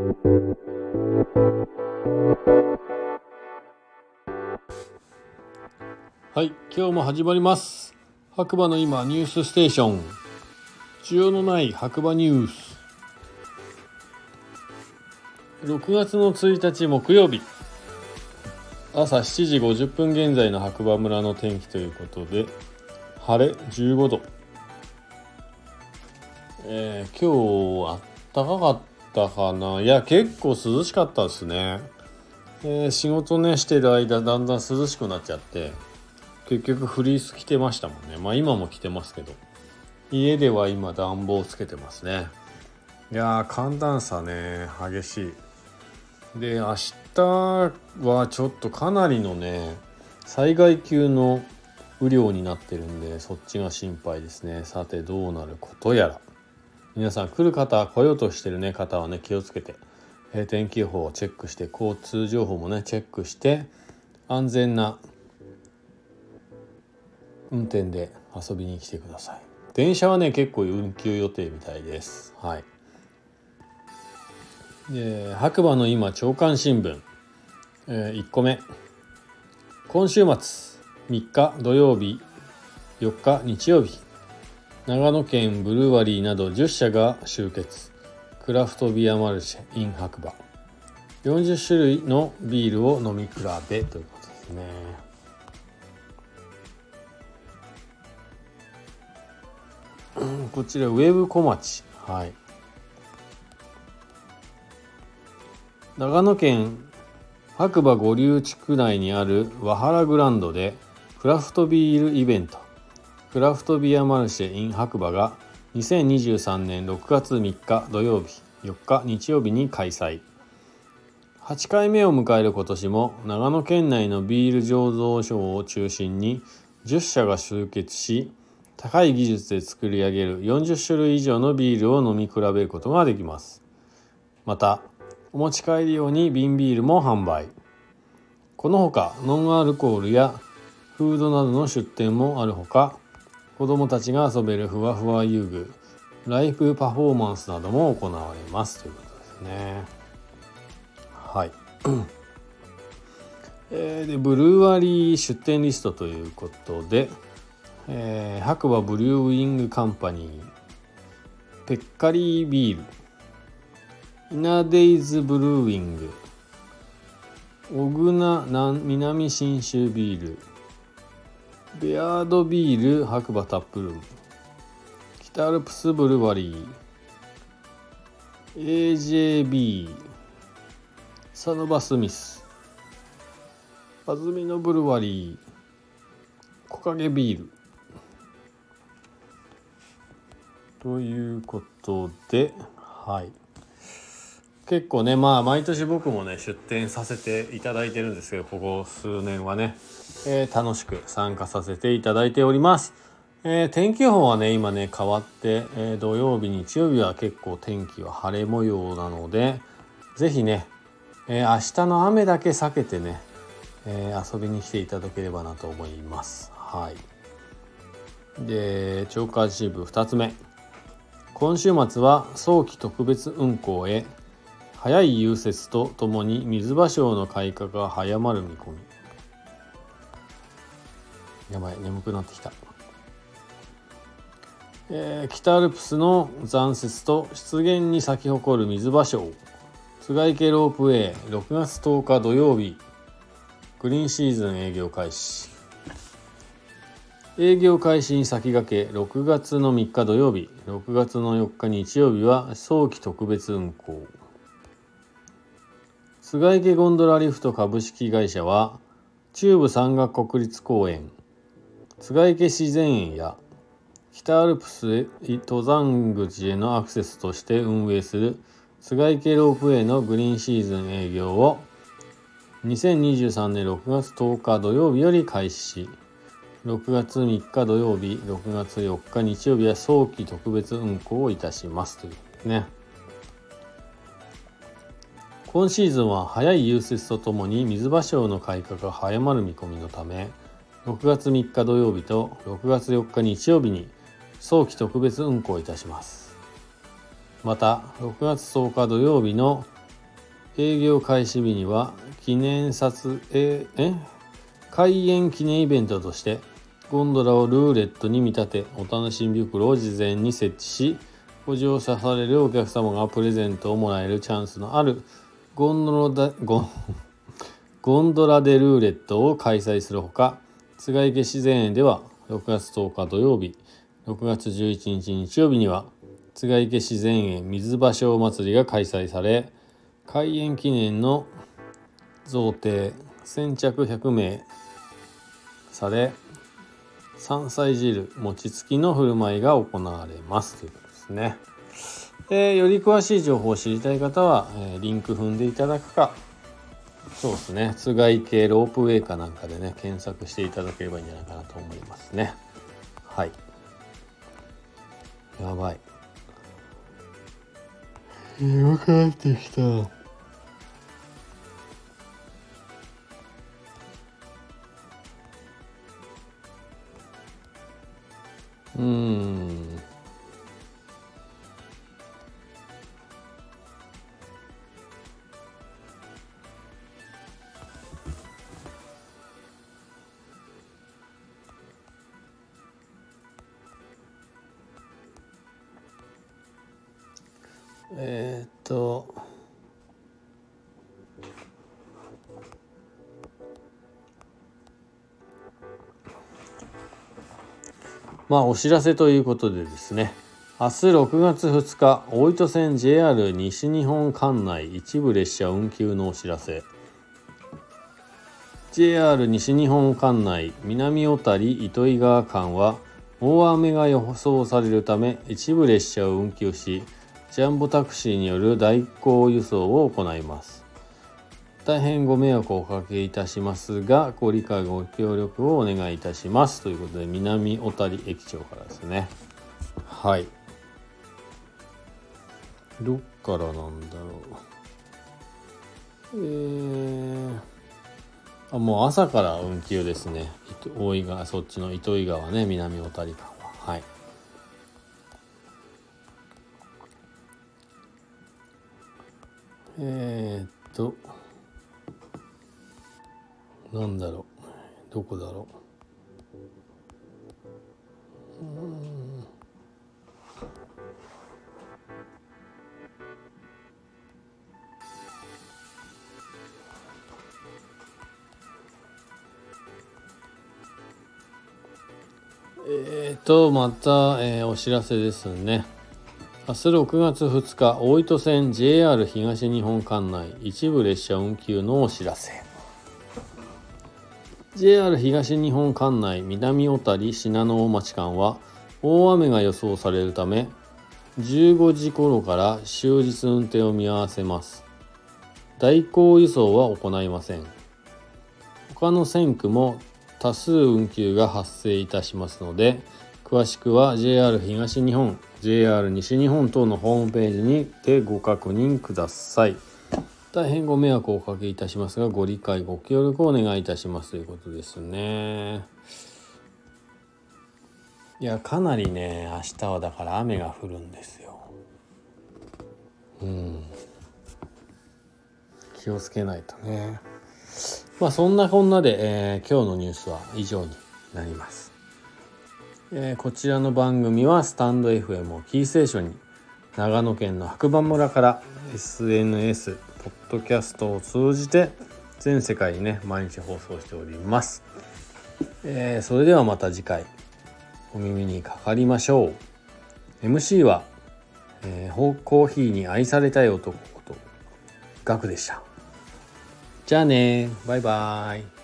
はい今日も始まります。白馬の今ニュースステーション。需要のない白馬ニュース。6月の1日木曜日。朝7時50分現在の白馬村の天気ということで晴れ15度。えー、今日あったかかった。たかな。いや結構涼しかったですね、えー、仕事ねしてる間だんだん涼しくなっちゃって結局フリース着てましたもんね。まあ今も着てますけど。家では今暖房つけてますね。いやー寒暖差ね激しい。で明日はちょっとかなりのね災害級の雨量になってるんでそっちが心配ですね。さてどうなることやら。皆さん来る方来ようとしてるね方はね気をつけて、えー、天気予報をチェックして交通情報もねチェックして安全な運転で遊びに来てください。電車はね結構運休予定みたいです。はい。で白馬の今朝刊新聞、えー、1個目。今週末3日土曜日4日日曜日。長野県ブルーワリーなど10社が集結。クラフトビアマルシェ in 白馬。40種類のビールを飲み比べということですね。こちらウェブ小町。はい。長野県白馬五流地区内にある和原グランドでクラフトビールイベント。クラフトビアマルシェ in 白馬が2023年6月3日土曜日4日日曜日に開催。8回目を迎える今年も長野県内のビール醸造所を中心に10社が集結し高い技術で作り上げる40種類以上のビールを飲み比べることができます。またお持ち帰り用に瓶ビールも販売。このほかノンアルコールやフードなどの出店もあるほか子どもたちが遊べるふわふわ遊具ライフパフォーマンスなども行われますということですね。はい。えー、でブルーワリー出店リストということでえー、白馬ブリューウィングカンパニーペッカリービールイナデイズブルーウィング小倉南信州ビールベアードビール白馬タップルーム。北アルプスブルワリー。AJB サノバスミス。安曇野ブルワリー。木陰ビール。ということではい。結構ねまあ毎年僕もね出店させていただいてるんですけどここ数年はね、えー、楽しく参加させていただいております。えー、天気予報はね今ね変わって、えー、土曜日日曜日は結構天気は晴れ模様なので是非ね、えー、明日の雨だけ避けてね、え遊びに来ていただければなと思います。はい。で超過支部2つ目今週末は早期特別運行へ早い融雪とともに水芭蕉の開花が早まる見込み。やばい眠くなってきた、えー、北アルプスの残雪と湿原に咲き誇る水芭蕉。菅池ロープウェイ6月10日土曜日。グリーンシーズン営業開始。営業開始に先駆け6月の3日土曜日。6月の4日日曜日は早期特別運行。菅池ゴンドラリフト株式会社は中部山岳国立公園菅池自然園や北アルプス登山口へのアクセスとして運営する菅池ロープウェイのグリーンシーズン営業を2023年6月10日土曜日より開始し6月3日土曜日、6月4日日曜日は早期特別運行をいたしますというね。今シーズンは早い融雪とともに水芭蕉の開花が早まる見込みのため、6月3日土曜日と6月4日日曜日に早期特別運行いたします。また、6月10日土曜日の営業開始日には記念撮影え？開園記念イベントとしてゴンドラをルーレットに見立てお楽しみ袋を事前に設置しご乗車されるお客様がプレゼントをもらえるチャンスのあるゴンドラゴゴンドラでルーレットを開催するほか津池自然園では6月10日土曜日6月11日日曜日には津池自然園水場所祭りが開催され開園記念の贈呈先着100名され山菜汁餅つきの振る舞いが行われますということですね。でより詳しい情報を知りたい方は、えー、リンク踏んでいただくか。そうですね。つがい系ロープウェイかなんかでね検索していただければいいんじゃないかなと思いますね。はい。やばい。よくってきた。えー、っとまあお知らせということでですね明日6月2日大糸線 JR 西日本管内一部列車運休のお知らせ。JR 西日本管内南小谷糸魚川間は大雨が予想されるため一部列車を運休しジャンボタクシーによる代行輸送を行います。大変ご迷惑をおかけいたしますがご理解ご協力をお願いいたします。ということで南小谷駅長からですね。はい。どっからなんだろう。えー、あもう朝から運休ですね。大井川そっちの糸魚川ね南小谷間は。はい。えー、っとなんだろう。どこだろう。えっ、とまた、えー、お知らせですね。明日6月2日大糸線 JR 東日本管内一部列車運休のお知らせ。JR 東日本管内南小谷信濃大町間は大雨が予想されるため15時頃から終日運転を見合わせます。代行輸送は行いません。他の線区も多数運休が発生いたしますので詳しくは JR 東日本 JR 西日本等のホームページにてご確認ください。大変ご迷惑をおかけいたしますが、ご理解、ご協力をお願いいたしますということですね。いや、かなりね、明日はだから雨が降るんですよ。うん。気をつけないとね。まあそんなこんなで、えー、今日のニュースは以上になります。えー、こちらの番組はスタンド FM をキーステーションに長野県の白馬村から SNS、ポッドキャストを通じて全世界にね毎日放送しております、えー、それではまた次回お耳にかかりましょう。MC は、えー、コーヒーに愛されたい男ことガクでした。じゃあねバイバーイ。